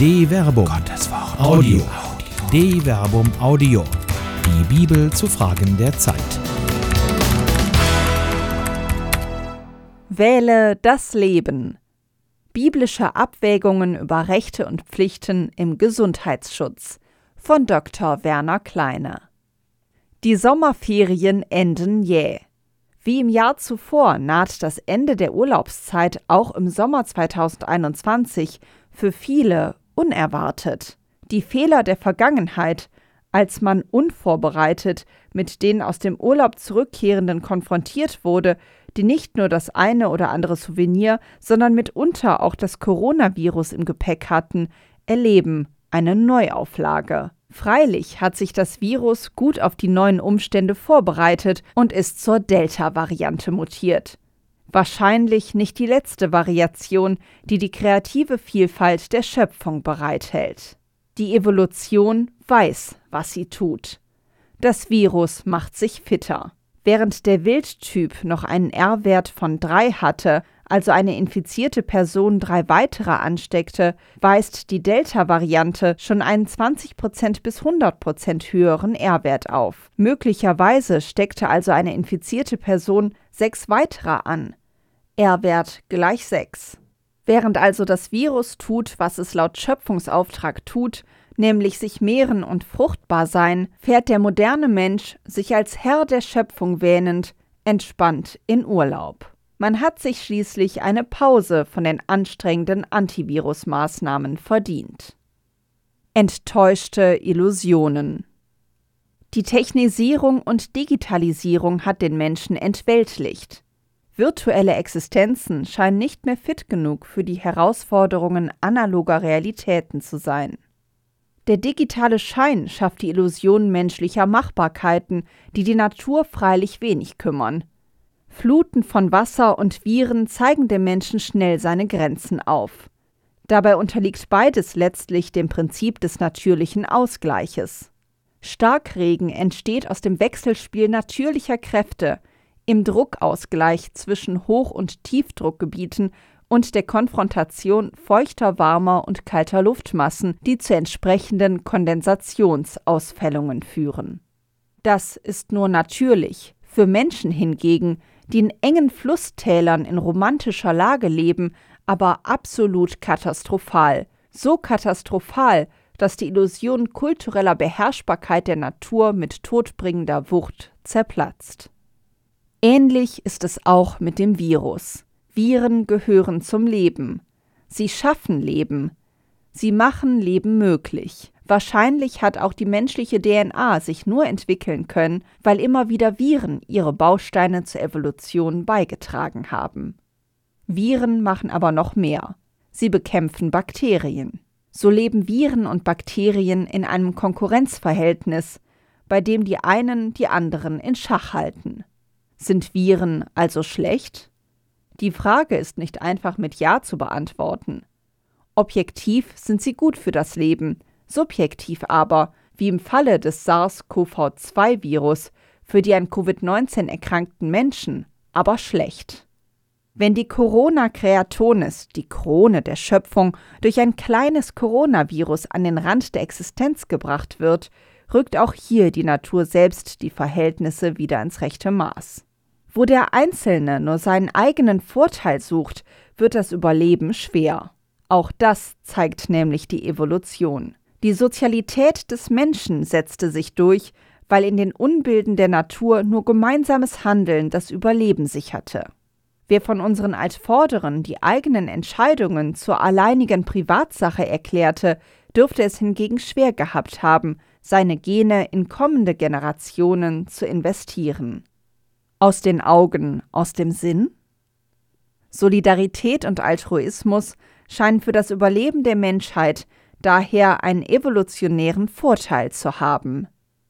De Verbum. Gottes Wort. Audio. De Verbum Audio. Die Bibel zu Fragen der Zeit. Wähle das Leben. Biblische Abwägungen über Rechte und Pflichten im Gesundheitsschutz von Dr. Werner Kleine. Die Sommerferien enden jäh. Wie im Jahr zuvor naht das Ende der Urlaubszeit auch im Sommer 2021 für viele unerwartet. Die Fehler der Vergangenheit, als man unvorbereitet mit den aus dem Urlaub zurückkehrenden konfrontiert wurde, die nicht nur das eine oder andere Souvenir, sondern mitunter auch das Coronavirus im Gepäck hatten, erleben eine Neuauflage. Freilich hat sich das Virus gut auf die neuen Umstände vorbereitet und ist zur Delta-Variante mutiert. Wahrscheinlich nicht die letzte Variation, die die kreative Vielfalt der Schöpfung bereithält. Die Evolution weiß, was sie tut. Das Virus macht sich fitter. Während der Wildtyp noch einen R-Wert von 3 hatte, also eine infizierte Person drei weitere ansteckte, weist die Delta-Variante schon einen 20% bis 100% höheren R-Wert auf. Möglicherweise steckte also eine infizierte Person sechs weitere an. R-Wert gleich 6. Während also das Virus tut, was es laut Schöpfungsauftrag tut, nämlich sich mehren und fruchtbar sein, fährt der moderne Mensch, sich als Herr der Schöpfung wähnend, entspannt in Urlaub. Man hat sich schließlich eine Pause von den anstrengenden Antivirus-Maßnahmen verdient. Enttäuschte Illusionen Die Technisierung und Digitalisierung hat den Menschen entweltlicht. Virtuelle Existenzen scheinen nicht mehr fit genug für die Herausforderungen analoger Realitäten zu sein. Der digitale Schein schafft die Illusion menschlicher Machbarkeiten, die die Natur freilich wenig kümmern. Fluten von Wasser und Viren zeigen dem Menschen schnell seine Grenzen auf. Dabei unterliegt beides letztlich dem Prinzip des natürlichen Ausgleiches. Starkregen entsteht aus dem Wechselspiel natürlicher Kräfte, im Druckausgleich zwischen Hoch- und Tiefdruckgebieten und der Konfrontation feuchter, warmer und kalter Luftmassen, die zu entsprechenden Kondensationsausfällungen führen. Das ist nur natürlich. Für Menschen hingegen die in engen Flusstälern in romantischer Lage leben, aber absolut katastrophal. So katastrophal, dass die Illusion kultureller Beherrschbarkeit der Natur mit todbringender Wucht zerplatzt. Ähnlich ist es auch mit dem Virus. Viren gehören zum Leben. Sie schaffen Leben. Sie machen Leben möglich. Wahrscheinlich hat auch die menschliche DNA sich nur entwickeln können, weil immer wieder Viren ihre Bausteine zur Evolution beigetragen haben. Viren machen aber noch mehr. Sie bekämpfen Bakterien. So leben Viren und Bakterien in einem Konkurrenzverhältnis, bei dem die einen die anderen in Schach halten. Sind Viren also schlecht? Die Frage ist nicht einfach mit Ja zu beantworten. Objektiv sind sie gut für das Leben, subjektiv aber, wie im Falle des SARS-CoV-2-Virus, für die an Covid-19 erkrankten Menschen, aber schlecht. Wenn die Corona Creatonis, die Krone der Schöpfung, durch ein kleines Coronavirus an den Rand der Existenz gebracht wird, rückt auch hier die Natur selbst die Verhältnisse wieder ins rechte Maß. Wo der Einzelne nur seinen eigenen Vorteil sucht, wird das Überleben schwer. Auch das zeigt nämlich die Evolution. Die Sozialität des Menschen setzte sich durch, weil in den Unbilden der Natur nur gemeinsames Handeln das Überleben sicherte. Wer von unseren Altvorderen die eigenen Entscheidungen zur alleinigen Privatsache erklärte, dürfte es hingegen schwer gehabt haben, seine Gene in kommende Generationen zu investieren. Aus den Augen, aus dem Sinn? Solidarität und Altruismus scheinen für das Überleben der Menschheit daher einen evolutionären Vorteil zu haben.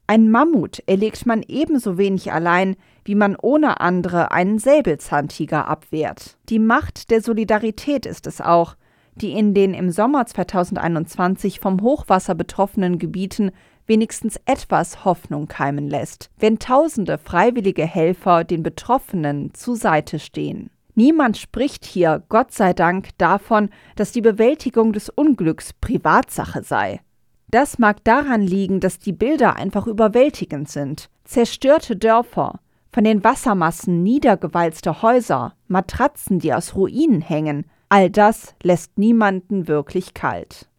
Ein Mammut erlegt man ebenso wenig allein, wie man ohne andere einen Säbelzahntiger abwehrt. Die Macht der Solidarität ist es auch, die in den im Sommer 2021 vom Hochwasser betroffenen Gebieten wenigstens etwas Hoffnung keimen lässt, wenn tausende freiwillige Helfer den Betroffenen zu Seite stehen. Niemand spricht hier, Gott sei Dank, davon, dass die Bewältigung des Unglücks Privatsache sei. Das mag daran liegen, dass die Bilder einfach überwältigend sind. Zerstörte Dörfer, von den Wassermassen niedergewalzte Häuser, Matratzen, die aus Ruinen hängen, all das lässt niemanden wirklich kalt.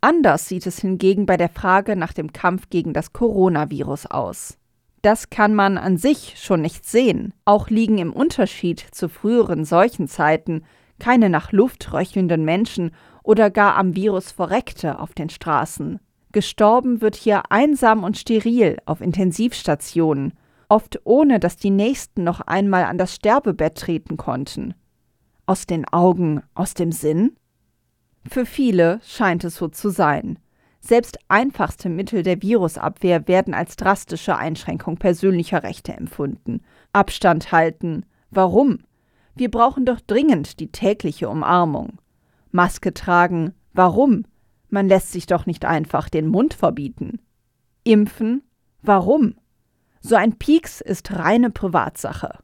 Anders sieht es hingegen bei der Frage nach dem Kampf gegen das Coronavirus aus. Das kann man an sich schon nicht sehen. Auch liegen im Unterschied zu früheren Seuchenzeiten keine nach Luft röchelnden Menschen oder gar am Virus Verreckte auf den Straßen. Gestorben wird hier einsam und steril auf Intensivstationen, oft ohne dass die Nächsten noch einmal an das Sterbebett treten konnten. Aus den Augen, aus dem Sinn? Für viele scheint es so zu sein. Selbst einfachste Mittel der Virusabwehr werden als drastische Einschränkung persönlicher Rechte empfunden. Abstand halten. Warum? Wir brauchen doch dringend die tägliche Umarmung. Maske tragen. Warum? Man lässt sich doch nicht einfach den Mund verbieten. Impfen. Warum? So ein Pieks ist reine Privatsache.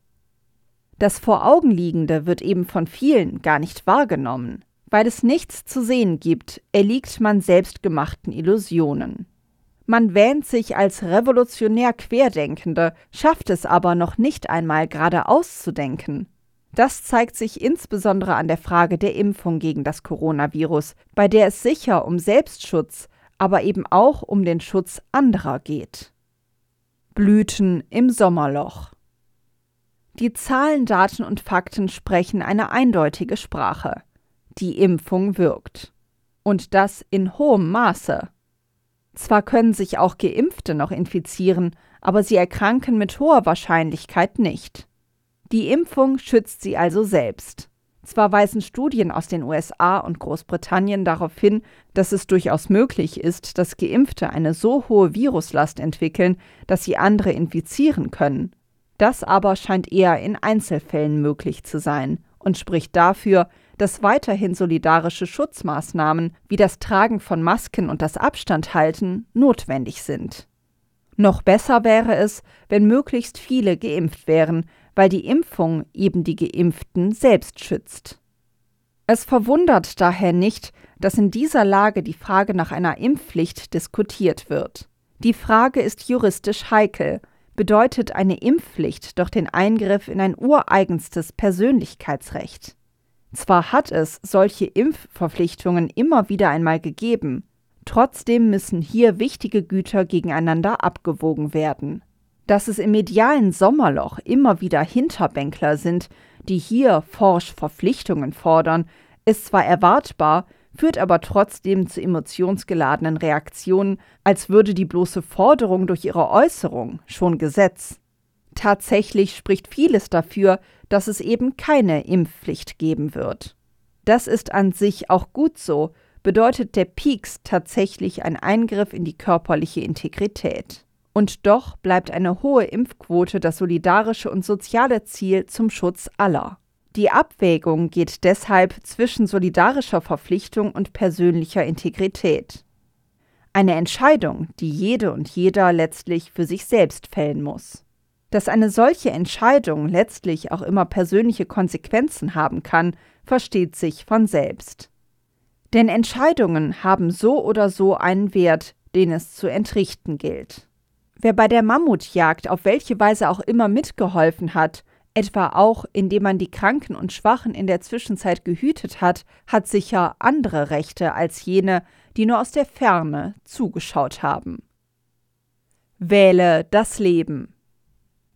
Das Vor-Augenliegende wird eben von vielen gar nicht wahrgenommen. Weil es nichts zu sehen gibt, erliegt man selbstgemachten Illusionen. Man wähnt sich als revolutionär Querdenkende, schafft es aber noch nicht einmal geradeaus zu denken. Das zeigt sich insbesondere an der Frage der Impfung gegen das Coronavirus, bei der es sicher um Selbstschutz, aber eben auch um den Schutz anderer geht. Blüten im Sommerloch. Die Zahlen, Daten und Fakten sprechen eine eindeutige Sprache die Impfung wirkt. Und das in hohem Maße. Zwar können sich auch Geimpfte noch infizieren, aber sie erkranken mit hoher Wahrscheinlichkeit nicht. Die Impfung schützt sie also selbst. Zwar weisen Studien aus den USA und Großbritannien darauf hin, dass es durchaus möglich ist, dass Geimpfte eine so hohe Viruslast entwickeln, dass sie andere infizieren können. Das aber scheint eher in Einzelfällen möglich zu sein und spricht dafür, dass weiterhin solidarische Schutzmaßnahmen wie das Tragen von Masken und das Abstandhalten notwendig sind. Noch besser wäre es, wenn möglichst viele geimpft wären, weil die Impfung eben die Geimpften selbst schützt. Es verwundert daher nicht, dass in dieser Lage die Frage nach einer Impfpflicht diskutiert wird. Die Frage ist juristisch heikel, bedeutet eine Impfpflicht doch den Eingriff in ein ureigenstes Persönlichkeitsrecht. Zwar hat es solche Impfverpflichtungen immer wieder einmal gegeben, trotzdem müssen hier wichtige Güter gegeneinander abgewogen werden. Dass es im medialen Sommerloch immer wieder Hinterbänkler sind, die hier forsch Verpflichtungen fordern, ist zwar erwartbar, führt aber trotzdem zu emotionsgeladenen Reaktionen, als würde die bloße Forderung durch ihre Äußerung schon Gesetz. Tatsächlich spricht vieles dafür, dass es eben keine Impfpflicht geben wird. Das ist an sich auch gut so, bedeutet der Peaks tatsächlich ein Eingriff in die körperliche Integrität. Und doch bleibt eine hohe Impfquote das solidarische und soziale Ziel zum Schutz aller. Die Abwägung geht deshalb zwischen solidarischer Verpflichtung und persönlicher Integrität. Eine Entscheidung, die jede und jeder letztlich für sich selbst fällen muss. Dass eine solche Entscheidung letztlich auch immer persönliche Konsequenzen haben kann, versteht sich von selbst. Denn Entscheidungen haben so oder so einen Wert, den es zu entrichten gilt. Wer bei der Mammutjagd auf welche Weise auch immer mitgeholfen hat, etwa auch indem man die Kranken und Schwachen in der Zwischenzeit gehütet hat, hat sicher andere Rechte als jene, die nur aus der Ferne zugeschaut haben. Wähle das Leben.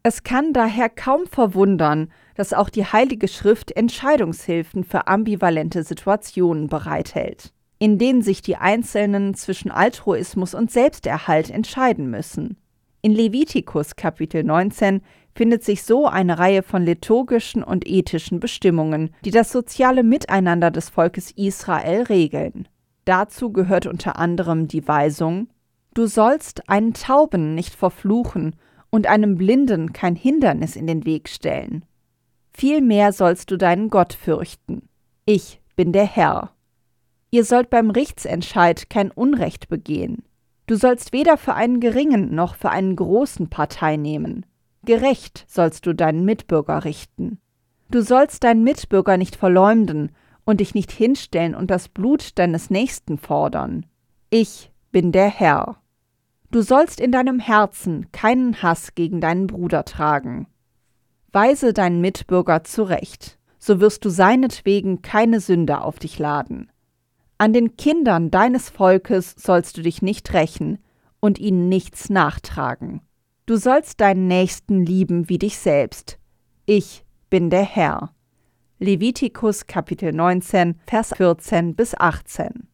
Es kann daher kaum verwundern, dass auch die Heilige Schrift Entscheidungshilfen für ambivalente Situationen bereithält, in denen sich die Einzelnen zwischen Altruismus und Selbsterhalt entscheiden müssen. In Levitikus Kapitel 19 findet sich so eine Reihe von liturgischen und ethischen Bestimmungen, die das soziale Miteinander des Volkes Israel regeln. Dazu gehört unter anderem die Weisung Du sollst einen Tauben nicht verfluchen und einem Blinden kein Hindernis in den Weg stellen. Vielmehr sollst du deinen Gott fürchten. Ich bin der Herr. Ihr sollt beim Richtsentscheid kein Unrecht begehen. Du sollst weder für einen geringen noch für einen großen Partei nehmen. Gerecht sollst du deinen Mitbürger richten. Du sollst deinen Mitbürger nicht verleumden und dich nicht hinstellen und das Blut deines Nächsten fordern. Ich bin der Herr. Du sollst in deinem Herzen keinen Hass gegen deinen Bruder tragen. Weise deinen Mitbürger zurecht, so wirst du seinetwegen keine Sünde auf dich laden. An den Kindern deines Volkes sollst du dich nicht rächen und ihnen nichts nachtragen. Du sollst deinen Nächsten lieben wie dich selbst. Ich bin der Herr. Levitikus Kapitel 19, Vers 14 bis 18.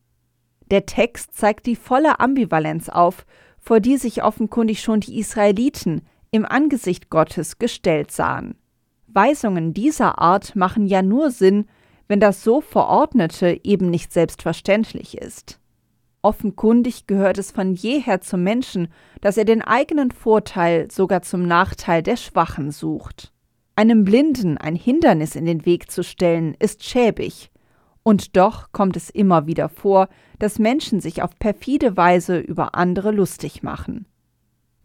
Der Text zeigt die volle Ambivalenz auf, vor die sich offenkundig schon die Israeliten im Angesicht Gottes gestellt sahen. Weisungen dieser Art machen ja nur Sinn, wenn das so Verordnete eben nicht selbstverständlich ist. Offenkundig gehört es von jeher zum Menschen, dass er den eigenen Vorteil sogar zum Nachteil der Schwachen sucht. Einem Blinden ein Hindernis in den Weg zu stellen, ist schäbig, und doch kommt es immer wieder vor, dass Menschen sich auf perfide Weise über andere lustig machen.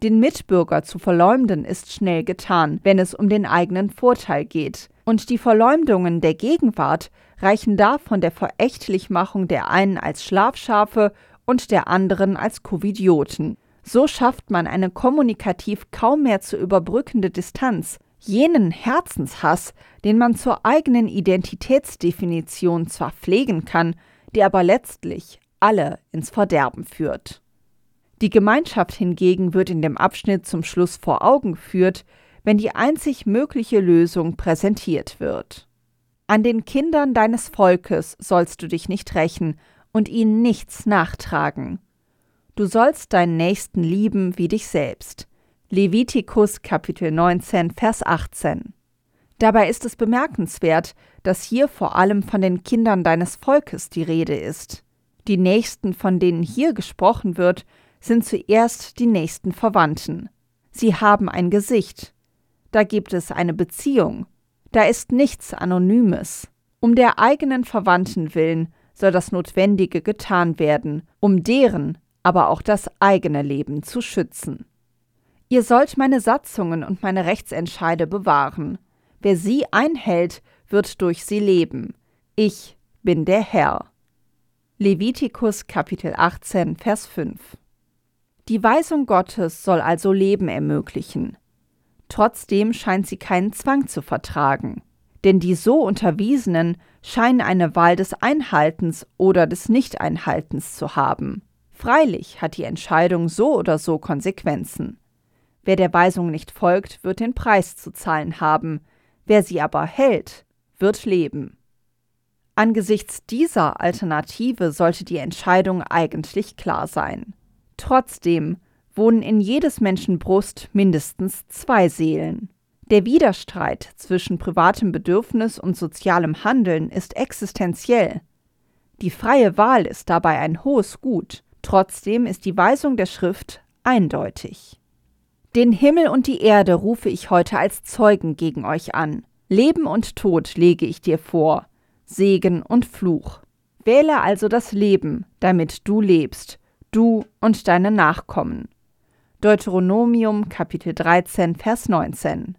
Den Mitbürger zu verleumden ist schnell getan, wenn es um den eigenen Vorteil geht, und die Verleumdungen der Gegenwart reichen da von der Verächtlichmachung der einen als Schlafschafe und der anderen als Covidioten. So schafft man eine kommunikativ kaum mehr zu überbrückende Distanz, jenen Herzenshass, den man zur eigenen Identitätsdefinition zwar pflegen kann, der aber letztlich alle ins Verderben führt. Die Gemeinschaft hingegen wird in dem Abschnitt zum Schluss vor Augen geführt, wenn die einzig mögliche Lösung präsentiert wird. An den Kindern deines Volkes sollst du dich nicht rächen und ihnen nichts nachtragen. Du sollst deinen Nächsten lieben wie dich selbst. Levitikus Kapitel 19, Vers 18. Dabei ist es bemerkenswert, dass hier vor allem von den Kindern deines Volkes die Rede ist. Die Nächsten, von denen hier gesprochen wird, sind zuerst die nächsten Verwandten. Sie haben ein Gesicht. Da gibt es eine Beziehung. Da ist nichts Anonymes. Um der eigenen Verwandten willen soll das Notwendige getan werden, um deren, aber auch das eigene Leben zu schützen. Ihr sollt meine Satzungen und meine Rechtsentscheide bewahren. Wer sie einhält, wird durch sie leben. Ich bin der Herr. Levitikus Kapitel 18, Vers 5. Die Weisung Gottes soll also Leben ermöglichen. Trotzdem scheint sie keinen Zwang zu vertragen. Denn die so Unterwiesenen scheinen eine Wahl des Einhaltens oder des Nichteinhaltens zu haben. Freilich hat die Entscheidung so oder so Konsequenzen. Wer der Weisung nicht folgt, wird den Preis zu zahlen haben, wer sie aber hält, wird leben. Angesichts dieser Alternative sollte die Entscheidung eigentlich klar sein. Trotzdem wohnen in jedes Menschen Brust mindestens zwei Seelen. Der Widerstreit zwischen privatem Bedürfnis und sozialem Handeln ist existenziell. Die freie Wahl ist dabei ein hohes Gut, trotzdem ist die Weisung der Schrift eindeutig. Den Himmel und die Erde rufe ich heute als Zeugen gegen euch an. Leben und Tod lege ich dir vor, Segen und Fluch. Wähle also das Leben, damit du lebst, du und deine Nachkommen. Deuteronomium Kapitel 13, Vers 19.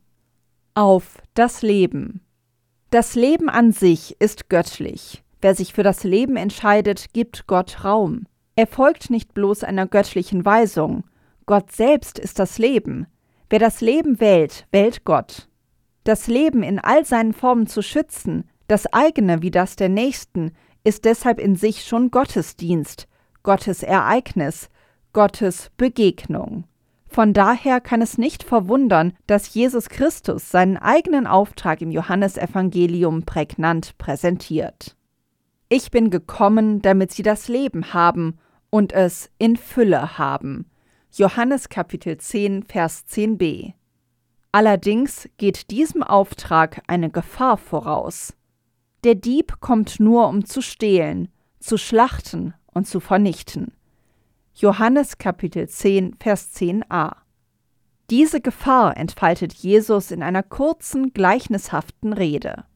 Auf das Leben. Das Leben an sich ist göttlich. Wer sich für das Leben entscheidet, gibt Gott Raum. Er folgt nicht bloß einer göttlichen Weisung, Gott selbst ist das Leben. Wer das Leben wählt, wählt Gott. Das Leben in all seinen Formen zu schützen, das eigene wie das der Nächsten, ist deshalb in sich schon Gottesdienst, Gottes Ereignis, Gottes Begegnung. Von daher kann es nicht verwundern, dass Jesus Christus seinen eigenen Auftrag im Johannesevangelium prägnant präsentiert. Ich bin gekommen, damit sie das Leben haben und es in Fülle haben. Johannes Kapitel 10, Vers 10b. Allerdings geht diesem Auftrag eine Gefahr voraus. Der Dieb kommt nur, um zu stehlen, zu schlachten und zu vernichten. Johannes Kapitel 10, Vers 10a. Diese Gefahr entfaltet Jesus in einer kurzen, gleichnishaften Rede.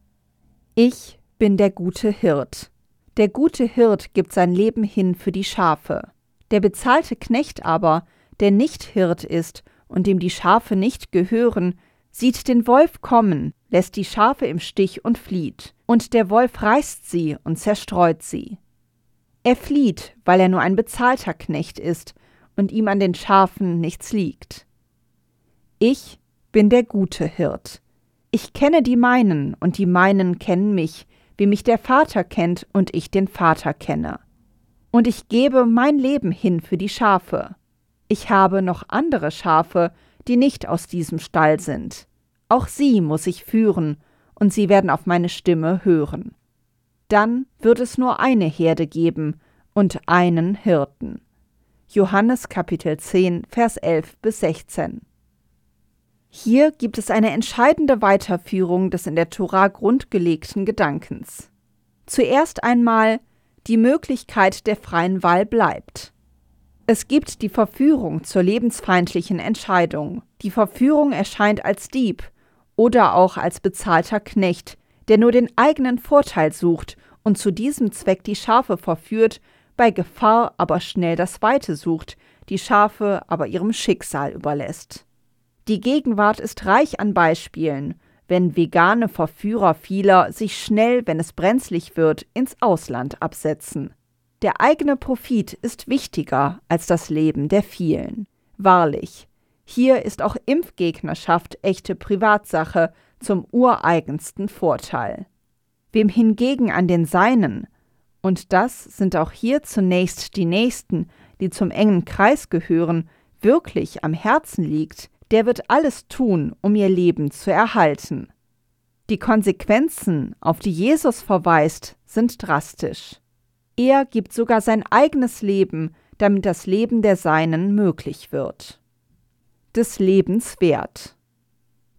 Ich bin der gute Hirt. Der gute Hirt gibt sein Leben hin für die Schafe. Der bezahlte Knecht aber der nicht Hirt ist und dem die Schafe nicht gehören, sieht den Wolf kommen, lässt die Schafe im Stich und flieht, und der Wolf reißt sie und zerstreut sie. Er flieht, weil er nur ein bezahlter Knecht ist und ihm an den Schafen nichts liegt. Ich bin der gute Hirt. Ich kenne die meinen, und die meinen kennen mich, wie mich der Vater kennt und ich den Vater kenne. Und ich gebe mein Leben hin für die Schafe. Ich habe noch andere Schafe, die nicht aus diesem Stall sind. Auch sie muss ich führen, und sie werden auf meine Stimme hören. Dann wird es nur eine Herde geben und einen Hirten. Johannes Kapitel 10, Vers 11 bis 16. Hier gibt es eine entscheidende Weiterführung des in der Tora grundgelegten Gedankens. Zuerst einmal, die Möglichkeit der freien Wahl bleibt. Es gibt die Verführung zur lebensfeindlichen Entscheidung. Die Verführung erscheint als Dieb oder auch als bezahlter Knecht, der nur den eigenen Vorteil sucht und zu diesem Zweck die Schafe verführt, bei Gefahr aber schnell das Weite sucht, die Schafe aber ihrem Schicksal überlässt. Die Gegenwart ist reich an Beispielen, wenn vegane Verführer vieler sich schnell, wenn es brenzlig wird, ins Ausland absetzen. Der eigene Profit ist wichtiger als das Leben der vielen. Wahrlich, hier ist auch Impfgegnerschaft echte Privatsache zum ureigensten Vorteil. Wem hingegen an den Seinen, und das sind auch hier zunächst die Nächsten, die zum engen Kreis gehören, wirklich am Herzen liegt, der wird alles tun, um ihr Leben zu erhalten. Die Konsequenzen, auf die Jesus verweist, sind drastisch. Er gibt sogar sein eigenes Leben, damit das Leben der Seinen möglich wird. Des Lebens wert.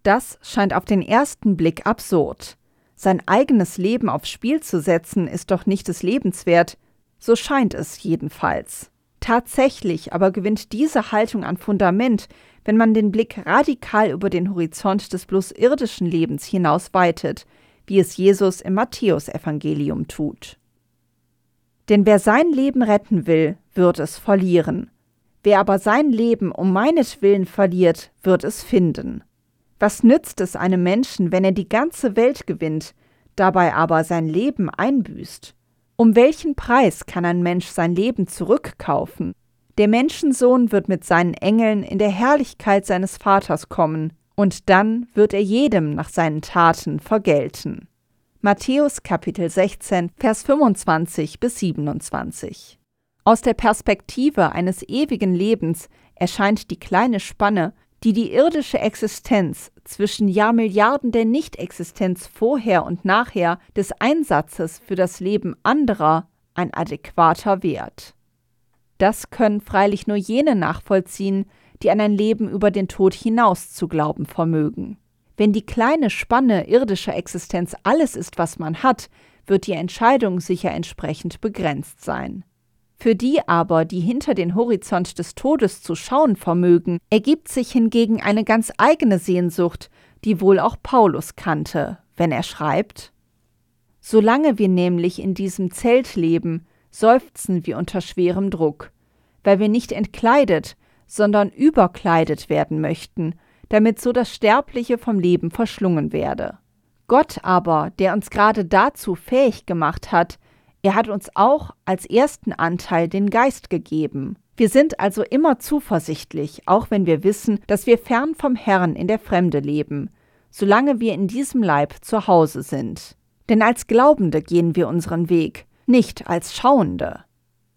Das scheint auf den ersten Blick absurd. Sein eigenes Leben aufs Spiel zu setzen, ist doch nicht des Lebens wert, so scheint es jedenfalls. Tatsächlich aber gewinnt diese Haltung an Fundament, wenn man den Blick radikal über den Horizont des bloß irdischen Lebens hinaus weitet, wie es Jesus im Matthäusevangelium tut. Denn wer sein Leben retten will, wird es verlieren. Wer aber sein Leben um meinetwillen verliert, wird es finden. Was nützt es einem Menschen, wenn er die ganze Welt gewinnt, dabei aber sein Leben einbüßt? Um welchen Preis kann ein Mensch sein Leben zurückkaufen? Der Menschensohn wird mit seinen Engeln in der Herrlichkeit seines Vaters kommen, und dann wird er jedem nach seinen Taten vergelten. Matthäus Kapitel 16, Vers 25 bis 27. Aus der Perspektive eines ewigen Lebens erscheint die kleine Spanne, die die irdische Existenz zwischen Jahrmilliarden der Nichtexistenz vorher und nachher des Einsatzes für das Leben anderer ein adäquater Wert. Das können freilich nur jene nachvollziehen, die an ein Leben über den Tod hinaus zu glauben vermögen. Wenn die kleine Spanne irdischer Existenz alles ist, was man hat, wird die Entscheidung sicher entsprechend begrenzt sein. Für die aber, die hinter den Horizont des Todes zu schauen vermögen, ergibt sich hingegen eine ganz eigene Sehnsucht, die wohl auch Paulus kannte, wenn er schreibt Solange wir nämlich in diesem Zelt leben, seufzen wir unter schwerem Druck, weil wir nicht entkleidet, sondern überkleidet werden möchten, damit so das Sterbliche vom Leben verschlungen werde. Gott aber, der uns gerade dazu fähig gemacht hat, er hat uns auch als ersten Anteil den Geist gegeben. Wir sind also immer zuversichtlich, auch wenn wir wissen, dass wir fern vom Herrn in der Fremde leben, solange wir in diesem Leib zu Hause sind. Denn als Glaubende gehen wir unseren Weg, nicht als Schauende.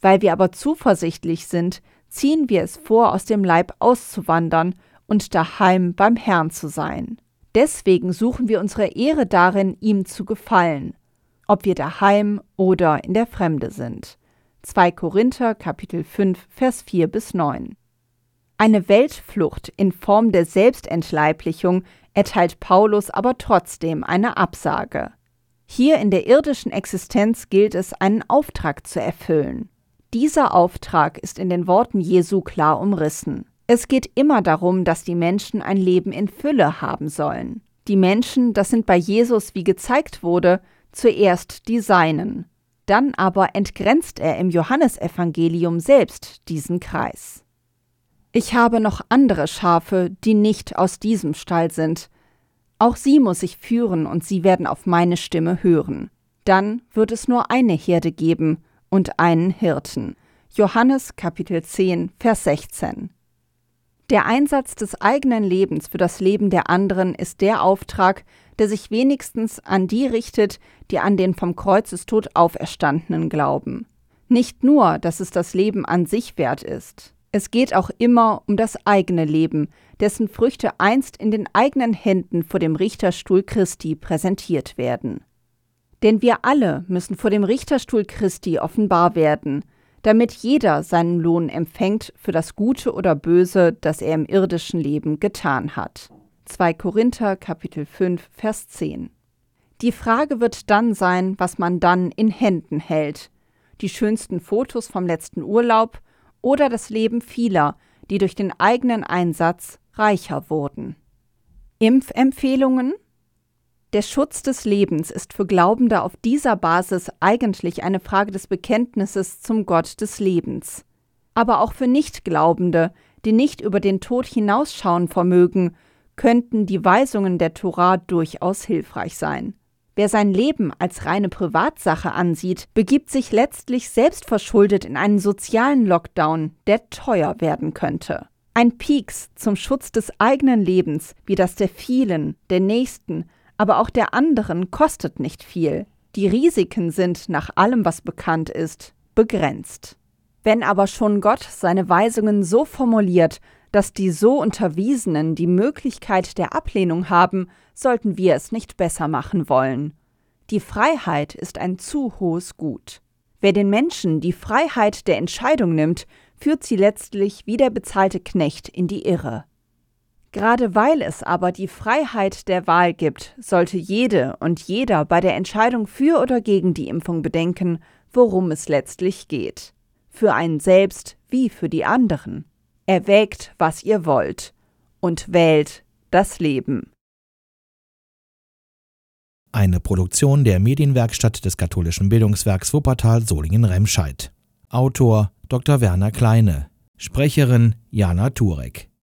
Weil wir aber zuversichtlich sind, ziehen wir es vor, aus dem Leib auszuwandern und daheim beim Herrn zu sein. Deswegen suchen wir unsere Ehre darin, ihm zu gefallen, ob wir daheim oder in der Fremde sind. 2 Korinther Kapitel 5 Vers 4 bis 9. Eine Weltflucht in Form der Selbstentleiblichung erteilt Paulus aber trotzdem eine Absage. Hier in der irdischen Existenz gilt es, einen Auftrag zu erfüllen. Dieser Auftrag ist in den Worten Jesu klar umrissen. Es geht immer darum, dass die Menschen ein Leben in Fülle haben sollen. Die Menschen, das sind bei Jesus, wie gezeigt wurde, zuerst die Seinen. Dann aber entgrenzt er im Johannesevangelium selbst diesen Kreis. Ich habe noch andere Schafe, die nicht aus diesem Stall sind, Auch sie muss ich führen und sie werden auf meine Stimme hören. Dann wird es nur eine Herde geben und einen Hirten. Johannes Kapitel 10, Vers 16. Der Einsatz des eigenen Lebens für das Leben der anderen ist der Auftrag, der sich wenigstens an die richtet, die an den vom Kreuzestod Auferstandenen glauben. Nicht nur, dass es das Leben an sich wert ist. Es geht auch immer um das eigene Leben, dessen Früchte einst in den eigenen Händen vor dem Richterstuhl Christi präsentiert werden. Denn wir alle müssen vor dem Richterstuhl Christi offenbar werden, damit jeder seinen Lohn empfängt für das Gute oder Böse, das er im irdischen Leben getan hat. 2 Korinther Kapitel 5 Vers 10. Die Frage wird dann sein, was man dann in Händen hält. Die schönsten Fotos vom letzten Urlaub oder das Leben vieler, die durch den eigenen Einsatz reicher wurden. Impfempfehlungen der Schutz des Lebens ist für Glaubende auf dieser Basis eigentlich eine Frage des Bekenntnisses zum Gott des Lebens. Aber auch für Nichtglaubende, die nicht über den Tod hinausschauen vermögen, könnten die Weisungen der Torah durchaus hilfreich sein. Wer sein Leben als reine Privatsache ansieht, begibt sich letztlich selbstverschuldet in einen sozialen Lockdown, der teuer werden könnte. Ein Pieks zum Schutz des eigenen Lebens, wie das der vielen, der Nächsten, aber auch der anderen kostet nicht viel. Die Risiken sind, nach allem, was bekannt ist, begrenzt. Wenn aber schon Gott seine Weisungen so formuliert, dass die so Unterwiesenen die Möglichkeit der Ablehnung haben, sollten wir es nicht besser machen wollen. Die Freiheit ist ein zu hohes Gut. Wer den Menschen die Freiheit der Entscheidung nimmt, führt sie letztlich wie der bezahlte Knecht in die Irre. Gerade weil es aber die Freiheit der Wahl gibt, sollte jede und jeder bei der Entscheidung für oder gegen die Impfung bedenken, worum es letztlich geht. Für einen selbst wie für die anderen. Erwägt, was ihr wollt und wählt das Leben. Eine Produktion der Medienwerkstatt des katholischen Bildungswerks Wuppertal Solingen-Remscheid. Autor Dr. Werner Kleine. Sprecherin Jana Turek.